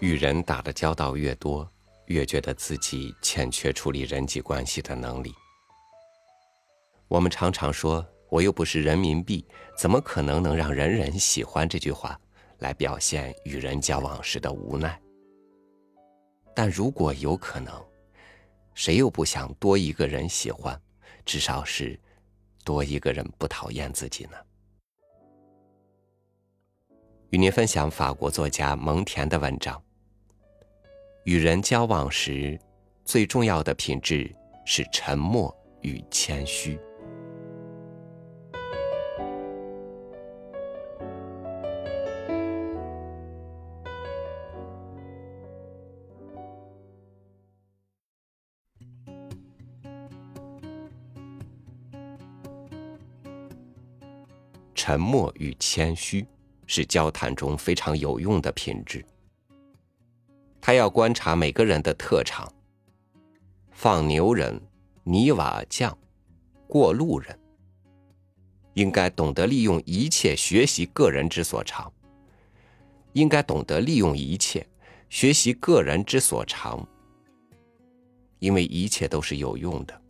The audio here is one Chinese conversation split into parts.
与人打的交道越多，越觉得自己欠缺处理人际关系的能力。我们常常说：“我又不是人民币，怎么可能能让人人喜欢？”这句话来表现与人交往时的无奈。但如果有可能，谁又不想多一个人喜欢？至少是多一个人不讨厌自己呢？与您分享法国作家蒙田的文章。与人交往时，最重要的品质是沉默与谦虚。沉默与谦虚是交谈中非常有用的品质。他要观察每个人的特长。放牛人、泥瓦匠、过路人，应该懂得利用一切学习个人之所长。应该懂得利用一切学习个人之所长，因为一切都是有用的。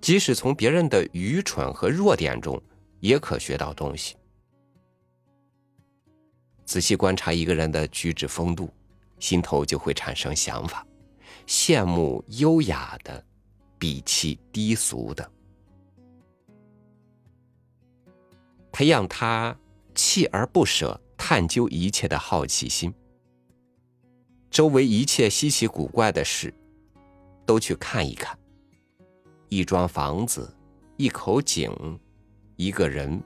即使从别人的愚蠢和弱点中，也可学到东西。仔细观察一个人的举止风度，心头就会产生想法，羡慕优雅的，鄙弃低俗的，培养他锲而不舍探究一切的好奇心。周围一切稀奇古怪的事，都去看一看。一幢房子，一口井，一个人。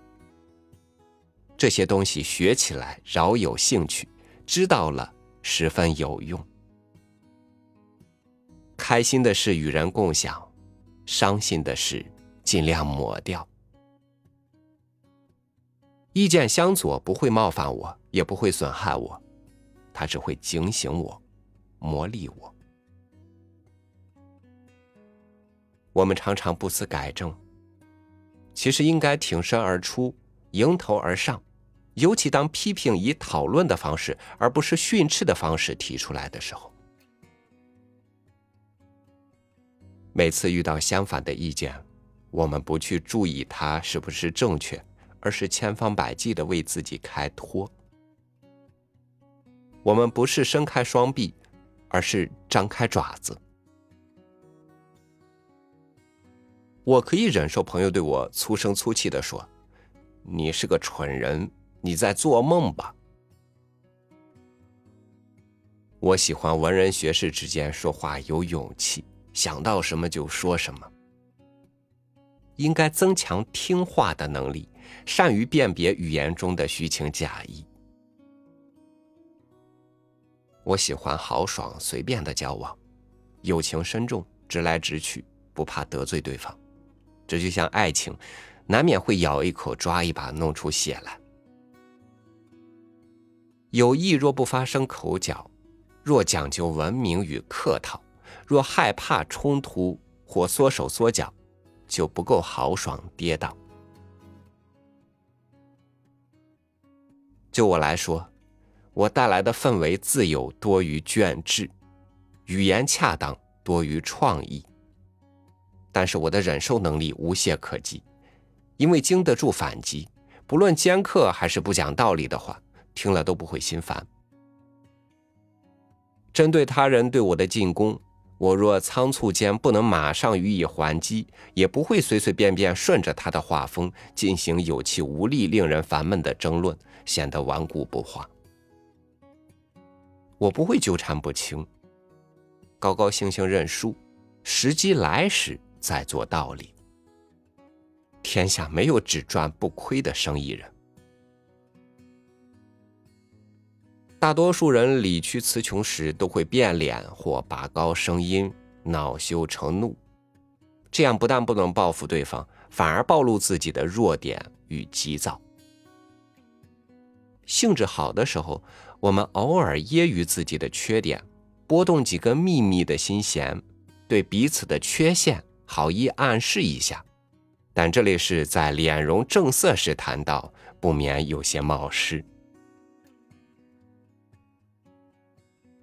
这些东西学起来饶有兴趣，知道了十分有用。开心的事与人共享，伤心的事尽量抹掉。意见相左不会冒犯我，也不会损害我，它只会警醒我，磨砺我。我们常常不思改正，其实应该挺身而出，迎头而上。尤其当批评以讨论的方式，而不是训斥的方式提出来的时候，每次遇到相反的意见，我们不去注意它是不是正确，而是千方百计的为自己开脱。我们不是伸开双臂，而是张开爪子。我可以忍受朋友对我粗声粗气的说：“你是个蠢人。”你在做梦吧？我喜欢文人学士之间说话有勇气，想到什么就说什么。应该增强听话的能力，善于辨别语言中的虚情假意。我喜欢豪爽随便的交往，友情深重，直来直去，不怕得罪对方。这就像爱情，难免会咬一口、抓一把，弄出血来。友谊若不发生口角，若讲究文明与客套，若害怕冲突或缩手缩脚，就不够豪爽跌宕。就我来说，我带来的氛围自由多于倦滞，语言恰当多于创意。但是我的忍受能力无懈可击，因为经得住反击，不论尖刻还是不讲道理的话。听了都不会心烦。针对他人对我的进攻，我若仓促间不能马上予以还击，也不会随随便便顺着他的画风进行有气无力、令人烦闷的争论，显得顽固不化。我不会纠缠不清，高高兴兴认输，时机来时在做道理。天下没有只赚不亏的生意人。大多数人理屈词穷时都会变脸或拔高声音，恼羞成怒。这样不但不能报复对方，反而暴露自己的弱点与急躁。兴致好的时候，我们偶尔揶揄自己的缺点，拨动几根秘密的心弦，对彼此的缺陷好意暗示一下，但这里是在脸容正色时谈到，不免有些冒失。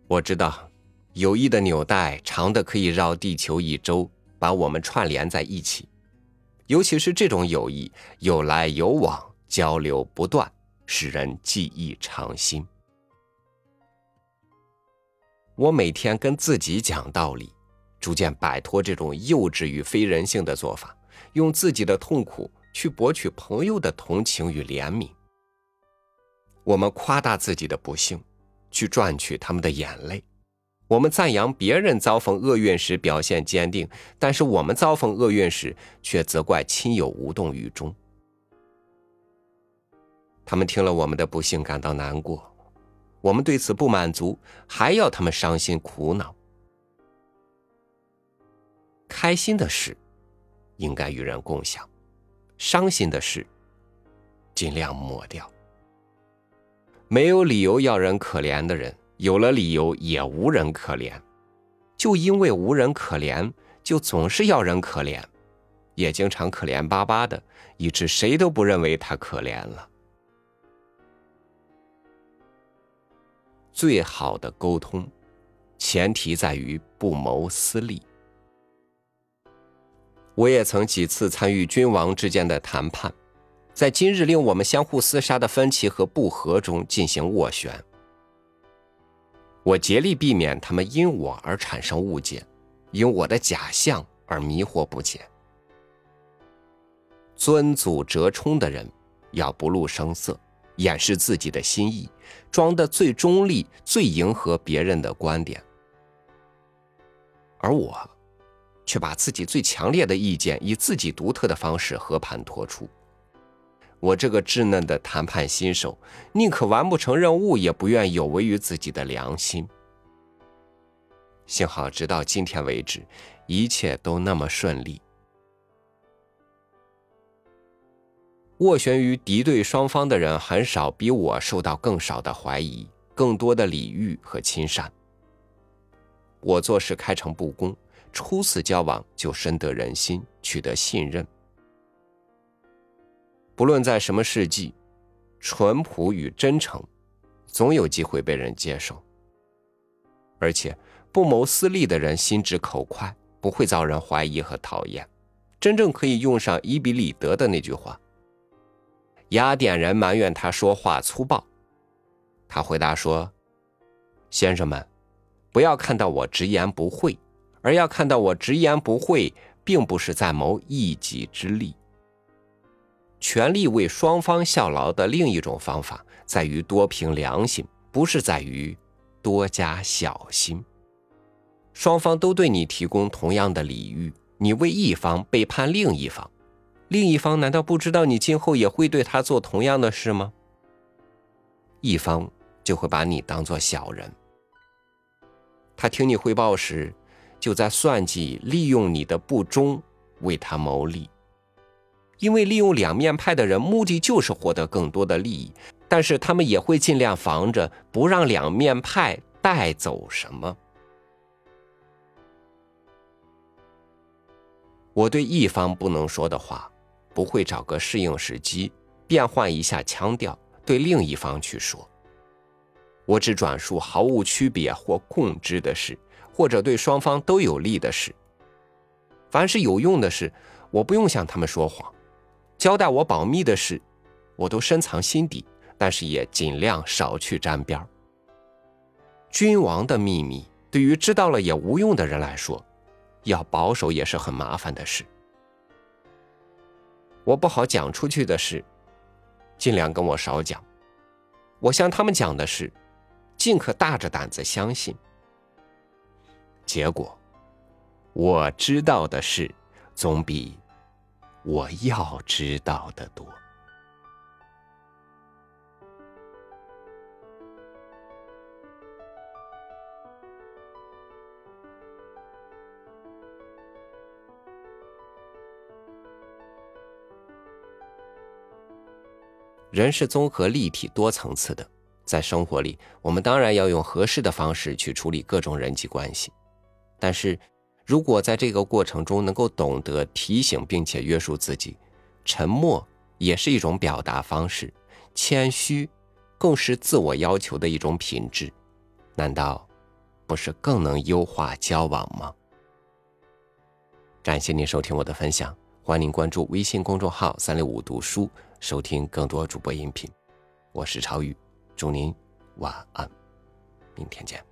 我知道，友谊的纽带长的可以绕地球一周，把我们串联在一起。尤其是这种友谊，有来有往，交流不断，使人记忆长新。我每天跟自己讲道理，逐渐摆脱这种幼稚与非人性的做法，用自己的痛苦去博取朋友的同情与怜悯。我们夸大自己的不幸。去赚取他们的眼泪，我们赞扬别人遭逢厄运时表现坚定，但是我们遭逢厄运时却责怪亲友无动于衷。他们听了我们的不幸感到难过，我们对此不满足，还要他们伤心苦恼。开心的事应该与人共享，伤心的事尽量抹掉。没有理由要人可怜的人，有了理由也无人可怜。就因为无人可怜，就总是要人可怜，也经常可怜巴巴的，以致谁都不认为他可怜了。最好的沟通，前提在于不谋私利。我也曾几次参与君王之间的谈判。在今日令我们相互厮杀的分歧和不和中进行斡旋，我竭力避免他们因我而产生误解，因我的假象而迷惑不解。尊祖折冲的人要不露声色，掩饰自己的心意，装得最中立、最迎合别人的观点，而我，却把自己最强烈的意见以自己独特的方式和盘托出。我这个稚嫩的谈判新手，宁可完不成任务，也不愿有违于自己的良心。幸好，直到今天为止，一切都那么顺利。斡旋于敌对双方的人，很少比我受到更少的怀疑，更多的礼遇和亲善。我做事开诚布公，初次交往就深得人心，取得信任。不论在什么世纪，淳朴与真诚，总有机会被人接受。而且不谋私利的人心直口快，不会遭人怀疑和讨厌。真正可以用上伊比里德的那句话：“雅典人埋怨他说话粗暴，他回答说：‘先生们，不要看到我直言不讳，而要看到我直言不讳，并不是在谋一己之利。’”全力为双方效劳的另一种方法，在于多凭良心，不是在于多加小心。双方都对你提供同样的礼遇，你为一方背叛另一方，另一方难道不知道你今后也会对他做同样的事吗？一方就会把你当做小人。他听你汇报时，就在算计利用你的不忠，为他谋利。因为利用两面派的人，目的就是获得更多的利益，但是他们也会尽量防着不让两面派带走什么。我对一方不能说的话，不会找个适应时机变换一下腔调对另一方去说。我只转述毫无区别或共知的事，或者对双方都有利的事。凡是有用的事，我不用向他们说谎。交代我保密的事，我都深藏心底，但是也尽量少去沾边君王的秘密，对于知道了也无用的人来说，要保守也是很麻烦的事。我不好讲出去的事，尽量跟我少讲。我向他们讲的事，尽可大着胆子相信。结果，我知道的事，总比。我要知道的多。人是综合、立体、多层次的，在生活里，我们当然要用合适的方式去处理各种人际关系，但是。如果在这个过程中能够懂得提醒并且约束自己，沉默也是一种表达方式，谦虚更是自我要求的一种品质，难道不是更能优化交往吗？感谢您收听我的分享，欢迎您关注微信公众号“三六五读书”，收听更多主播音频。我是超宇，祝您晚安，明天见。